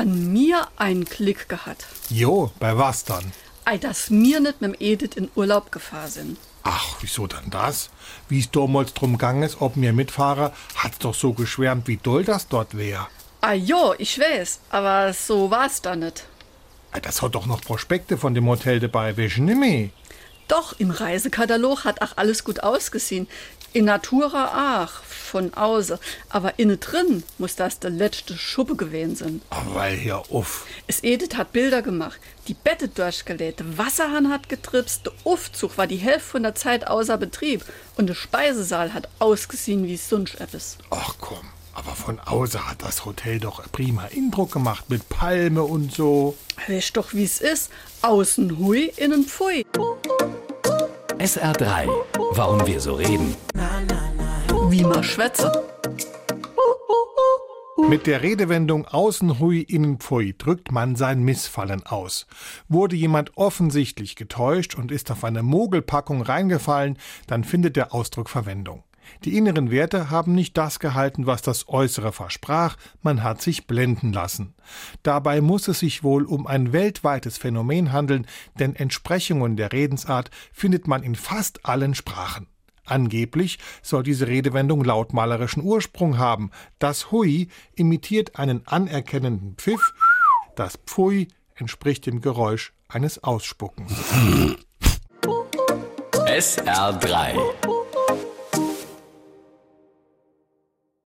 Han mir einen Klick gehabt. Jo, bei was dann? Ei, dass mir nicht mit dem Edith in Urlaub gefahren sind. Ach, wieso dann das? Wie es damals drum gang ist, ob mir mitfahre, hat's doch so geschwärmt, wie doll das dort wär. Ah jo, ich weiß, aber so war's da nicht. Ei, Das hat doch noch Prospekte von dem Hotel dabei, welche nimmer? Doch, im Reisekatalog hat auch alles gut ausgesehen. In Natura auch, von außen. Aber innen drin muss das der letzte Schuppe gewesen sein. Aber weil hier uff. Es Edith hat Bilder gemacht, die Bette durchgelegt, der Wasserhahn hat getripst, der Aufzug war die Hälfte von der Zeit außer Betrieb und der Speisesaal hat ausgesehen wie sonst etwas. Ach komm, aber von außen hat das Hotel doch prima Eindruck gemacht mit Palme und so. Weißt doch, wie es ist. Außen hui, innen pfui. SR3. Warum wir so reden. Wie man schwätze. Mit der Redewendung außen hui, innen pfui drückt man sein Missfallen aus. Wurde jemand offensichtlich getäuscht und ist auf eine Mogelpackung reingefallen, dann findet der Ausdruck Verwendung. Die inneren Werte haben nicht das gehalten, was das Äußere versprach, man hat sich blenden lassen. Dabei muss es sich wohl um ein weltweites Phänomen handeln, denn Entsprechungen der Redensart findet man in fast allen Sprachen. Angeblich soll diese Redewendung lautmalerischen Ursprung haben. Das Hui imitiert einen anerkennenden Pfiff, das Pfui entspricht dem Geräusch eines Ausspuckens. SR3.